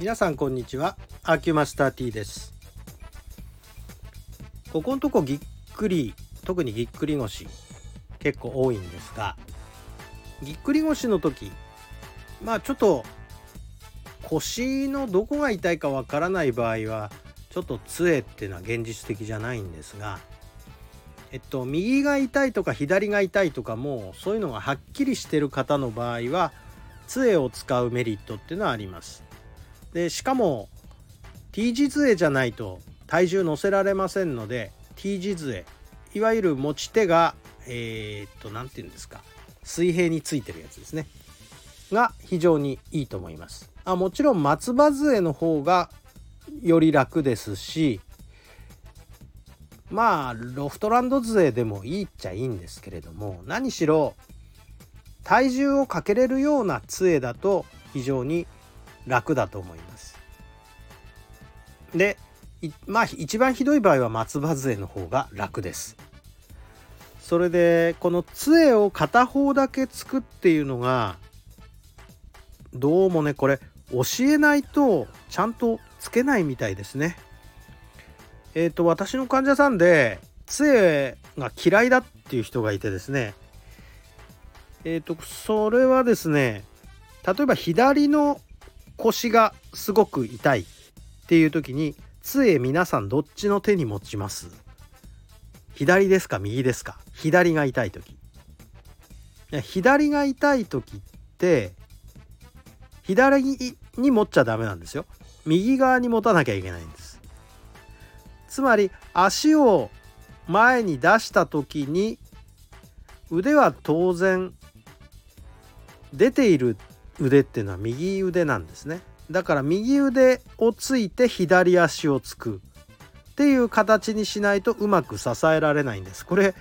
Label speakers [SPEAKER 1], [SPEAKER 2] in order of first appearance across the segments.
[SPEAKER 1] 皆さんこんにちはアーキュマスター T ですここのとこぎっくり特にぎっくり腰結構多いんですがぎっくり腰の時まあちょっと腰のどこが痛いかわからない場合はちょっと杖っていうのは現実的じゃないんですがえっと右が痛いとか左が痛いとかもそういうのがはっきりしてる方の場合は杖を使うメリットっていうのはあります。でしかも T 字杖じゃないと体重乗せられませんので T 字杖いわゆる持ち手がえー、っと何て言うんですか水平についてるやつですね。が非常にいいと思います。あもちろん松葉杖の方がより楽ですしまあロフトランド杖でもいいっちゃいいんですけれども何しろ体重をかけれるような杖だと非常に楽だと思います。でまあ一番ひどい場合は松葉杖の方が楽です。それでこの杖を片方だけつくっていうのがどうもねこれ教えないとちゃんとつけないみたいですね。えっ、ー、と私の患者さんで杖が嫌いだっていう人がいてですねえっ、ー、とそれはですね例えば左の腰がすごく痛いっていう時に杖皆さんどっちの手に持ちます？左ですか右ですか？左が痛い時。左が痛い時って左に持っちゃダメなんですよ。右側に持たなきゃいけないんです。つまり足を前に出した時に腕は当然出ている腕っていうのは右腕なんですね。だから右腕をついて左足をつくっていう形にしないとうまく支えられないんです。これ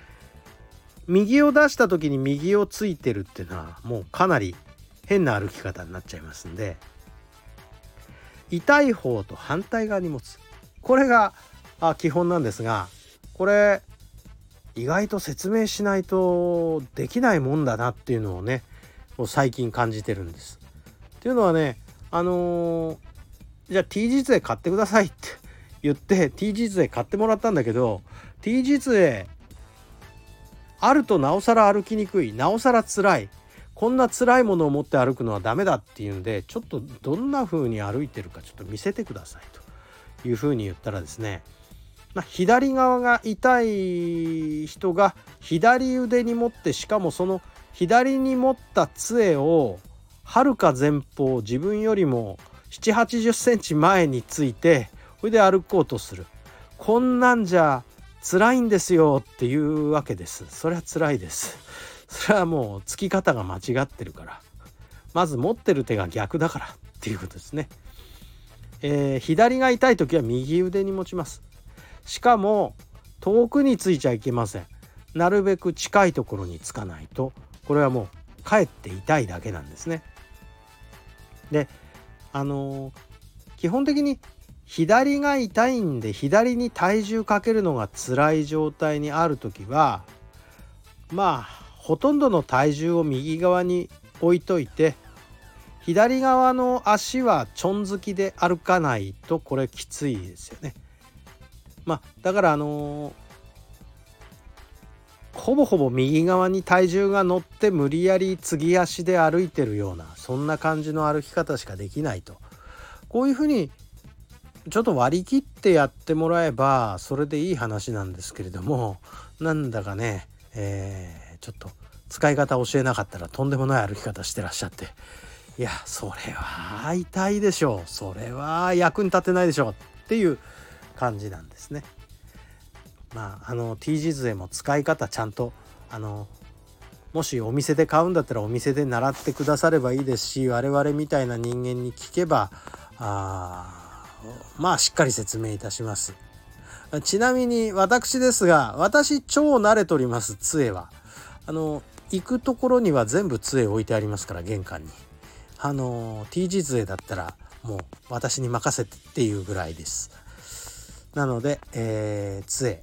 [SPEAKER 1] 右を出した時に右をついてるっていうのはもうかなり変な歩き方になっちゃいますんで痛い方と反対側に持つ。これがあ基本なんですがこれ意外と説明しないとできないもんだなっていうのをねを最近感じてるんです。っていうのはねあのー、じゃあ T 字杖買ってくださいって言って T 字杖買ってもらったんだけど T 字杖あるとなおさら歩きにくいなおさら辛いこんな辛いものを持って歩くのはダメだっていうんでちょっとどんな風に歩いてるかちょっと見せてくださいという風に言ったらですねまあ、左側が痛い人が左腕に持ってしかもその左に持った杖をはるか前方自分よりも7 8 0センチ前についてそれで歩こうとする。こんなんじゃ辛いんですよっていうわけです。それは辛いです。それはもうつき方が間違ってるから。まず持ってる手が逆だからっていうことですね、えー、左が痛い時は右腕に持ちます。しかも遠くについちゃいけません。なるべく近いところにつかないとこれはもうかえって痛いだけなんですね。であのー、基本的に左が痛いんで左に体重かけるのが辛い状態にある時はまあほとんどの体重を右側に置いといて左側の足はちょんづきで歩かないとこれきついですよね。まあだからあのーほぼほぼ右側に体重が乗って無理やり継ぎ足で歩いてるようなそんな感じの歩き方しかできないと。こういうふうにちょっと割り切ってやってもらえばそれでいい話なんですけれどもなんだかね、えー、ちょっと使い方教えなかったらとんでもない歩き方してらっしゃって。いやそれは痛いでしょう。それは役に立てないでしょう。っていう感じなんですね。まああの T 字杖も使い方ちゃんとあのもしお店で買うんだったらお店で習ってくださればいいですし我々みたいな人間に聞けばあまあしっかり説明いたします。ちなみに私ですが私超慣れております杖は。あの行くところには全部杖置いてありますから玄関に。あの T 字杖だったらもう私に任せてっていうぐらいです。なので、えー、杖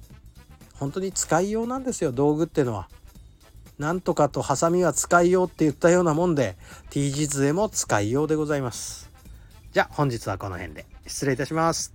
[SPEAKER 1] 本当に使いようなんですよ道具ってのは。なんとかとハサミは使いようって言ったようなもんで T 字杖も使いようでございます。じゃあ本日はこの辺で失礼いたします。